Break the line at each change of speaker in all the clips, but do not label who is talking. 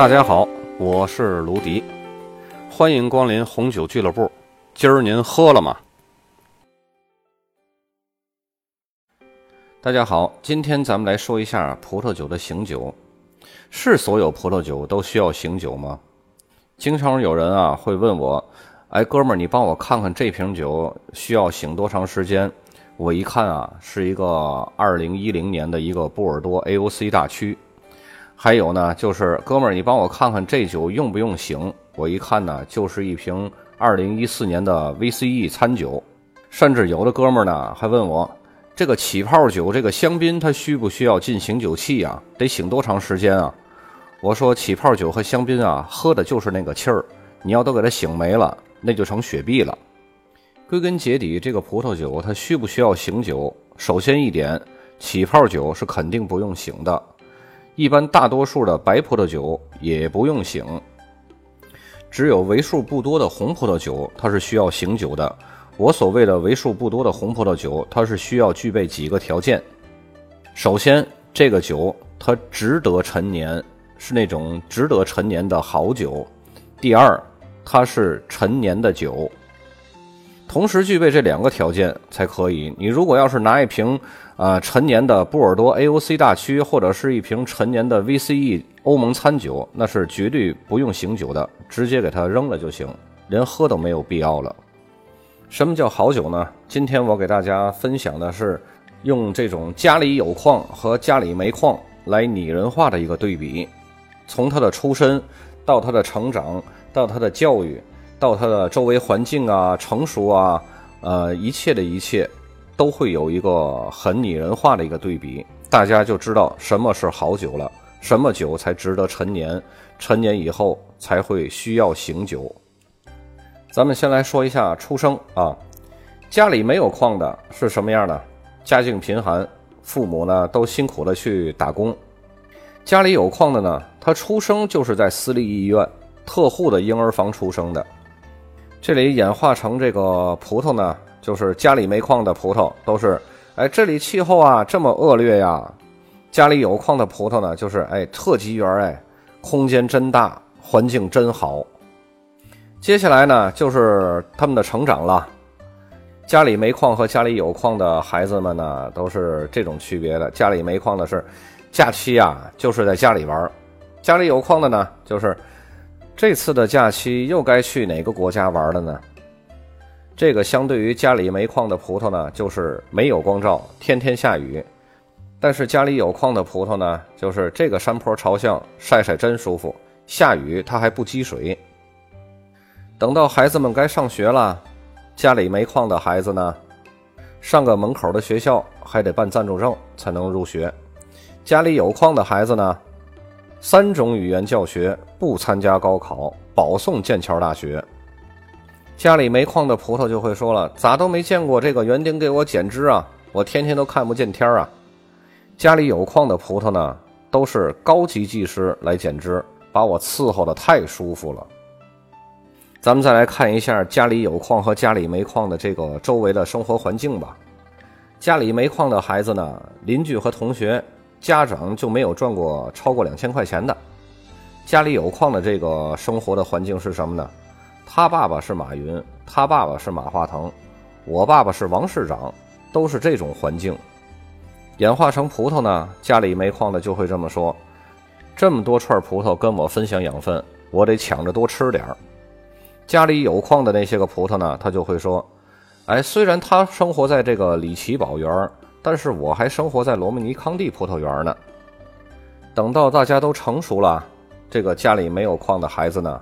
大家好，我是卢迪，欢迎光临红酒俱乐部。今儿您喝了吗？大家好，今天咱们来说一下葡萄酒的醒酒。是所有葡萄酒都需要醒酒吗？经常有人啊会问我，哎，哥们儿，你帮我看看这瓶酒需要醒多长时间？我一看啊，是一个二零一零年的一个波尔多 AOC 大曲。还有呢，就是哥们儿，你帮我看看这酒用不用醒？我一看呢，就是一瓶二零一四年的 VCE 餐酒。甚至有的哥们儿呢，还问我，这个起泡酒，这个香槟它需不需要进醒酒器啊？得醒多长时间啊？我说，起泡酒和香槟啊，喝的就是那个气儿，你要都给它醒没了，那就成雪碧了。归根结底，这个葡萄酒它需不需要醒酒？首先一点，起泡酒是肯定不用醒的。一般大多数的白葡萄酒也不用醒，只有为数不多的红葡萄酒它是需要醒酒的。我所谓的为数不多的红葡萄酒，它是需要具备几个条件。首先，这个酒它值得陈年，是那种值得陈年的好酒。第二，它是陈年的酒。同时具备这两个条件才可以。你如果要是拿一瓶啊陈年的波尔多 AOC 大曲，或者是一瓶陈年的 VCE 欧盟餐酒，那是绝对不用醒酒的，直接给它扔了就行，连喝都没有必要了。什么叫好酒呢？今天我给大家分享的是用这种家里有矿和家里没矿来拟人化的一个对比，从它的出身到它的成长到它的教育。到它的周围环境啊，成熟啊，呃，一切的一切，都会有一个很拟人化的一个对比，大家就知道什么是好酒了，什么酒才值得陈年，陈年以后才会需要醒酒。咱们先来说一下出生啊，家里没有矿的是什么样的？家境贫寒，父母呢都辛苦的去打工。家里有矿的呢，他出生就是在私立医院特护的婴儿房出生的。这里演化成这个葡萄呢，就是家里没矿的葡萄都是，哎，这里气候啊这么恶劣呀，家里有矿的葡萄呢，就是哎特级园哎，空间真大，环境真好。接下来呢，就是他们的成长了。家里没矿和家里有矿的孩子们呢，都是这种区别的。家里没矿的是，假期啊就是在家里玩；家里有矿的呢，就是。这次的假期又该去哪个国家玩了呢？这个相对于家里没矿的葡萄呢，就是没有光照，天天下雨；但是家里有矿的葡萄呢，就是这个山坡朝向，晒晒真舒服，下雨它还不积水。等到孩子们该上学了，家里没矿的孩子呢，上个门口的学校还得办暂住证才能入学；家里有矿的孩子呢。三种语言教学，不参加高考，保送剑桥大学。家里没矿的葡萄就会说了：“咋都没见过这个园丁给我剪枝啊？我天天都看不见天儿啊！”家里有矿的葡萄呢，都是高级技师来剪枝，把我伺候的太舒服了。咱们再来看一下家里有矿和家里没矿的这个周围的生活环境吧。家里没矿的孩子呢，邻居和同学。家长就没有赚过超过两千块钱的，家里有矿的这个生活的环境是什么呢？他爸爸是马云，他爸爸是马化腾，我爸爸是王市长，都是这种环境。演化成葡萄呢，家里没矿的就会这么说：这么多串葡萄跟我分享养分，我得抢着多吃点儿。家里有矿的那些个葡萄呢，他就会说：哎，虽然他生活在这个里奇宝园。但是我还生活在罗曼尼康帝葡萄园呢。等到大家都成熟了，这个家里没有矿的孩子呢，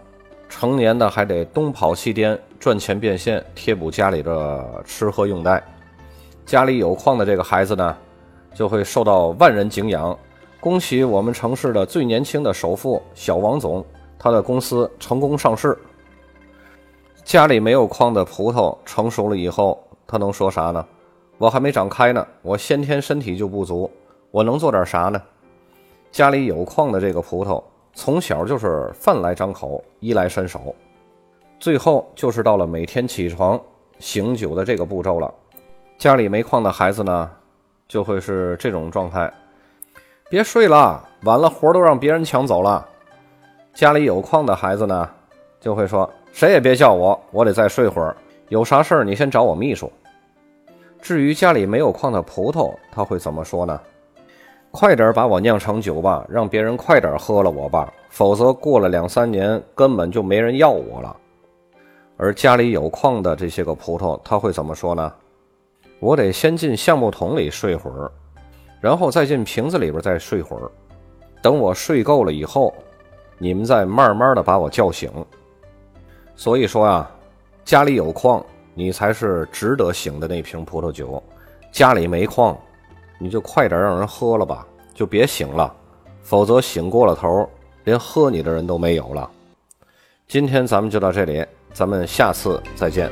成年的还得东跑西颠赚钱变现，贴补家里的吃喝用带。家里有矿的这个孩子呢，就会受到万人敬仰。恭喜我们城市的最年轻的首富小王总，他的公司成功上市。家里没有矿的葡萄成熟了以后，他能说啥呢？我还没长开呢，我先天身体就不足，我能做点啥呢？家里有矿的这个葡萄，从小就是饭来张口，衣来伸手，最后就是到了每天起床醒酒的这个步骤了。家里没矿的孩子呢，就会是这种状态：别睡了，晚了活都让别人抢走了。家里有矿的孩子呢，就会说：“谁也别叫我，我得再睡会儿。有啥事儿你先找我秘书。”至于家里没有矿的葡萄，他会怎么说呢？快点把我酿成酒吧，让别人快点喝了我吧，否则过了两三年根本就没人要我了。而家里有矿的这些个葡萄，他会怎么说呢？我得先进橡木桶里睡会儿，然后再进瓶子里边再睡会儿，等我睡够了以后，你们再慢慢的把我叫醒。所以说啊，家里有矿。你才是值得醒的那瓶葡萄酒，家里没矿，你就快点让人喝了吧，就别醒了，否则醒过了头，连喝你的人都没有了。今天咱们就到这里，咱们下次再见。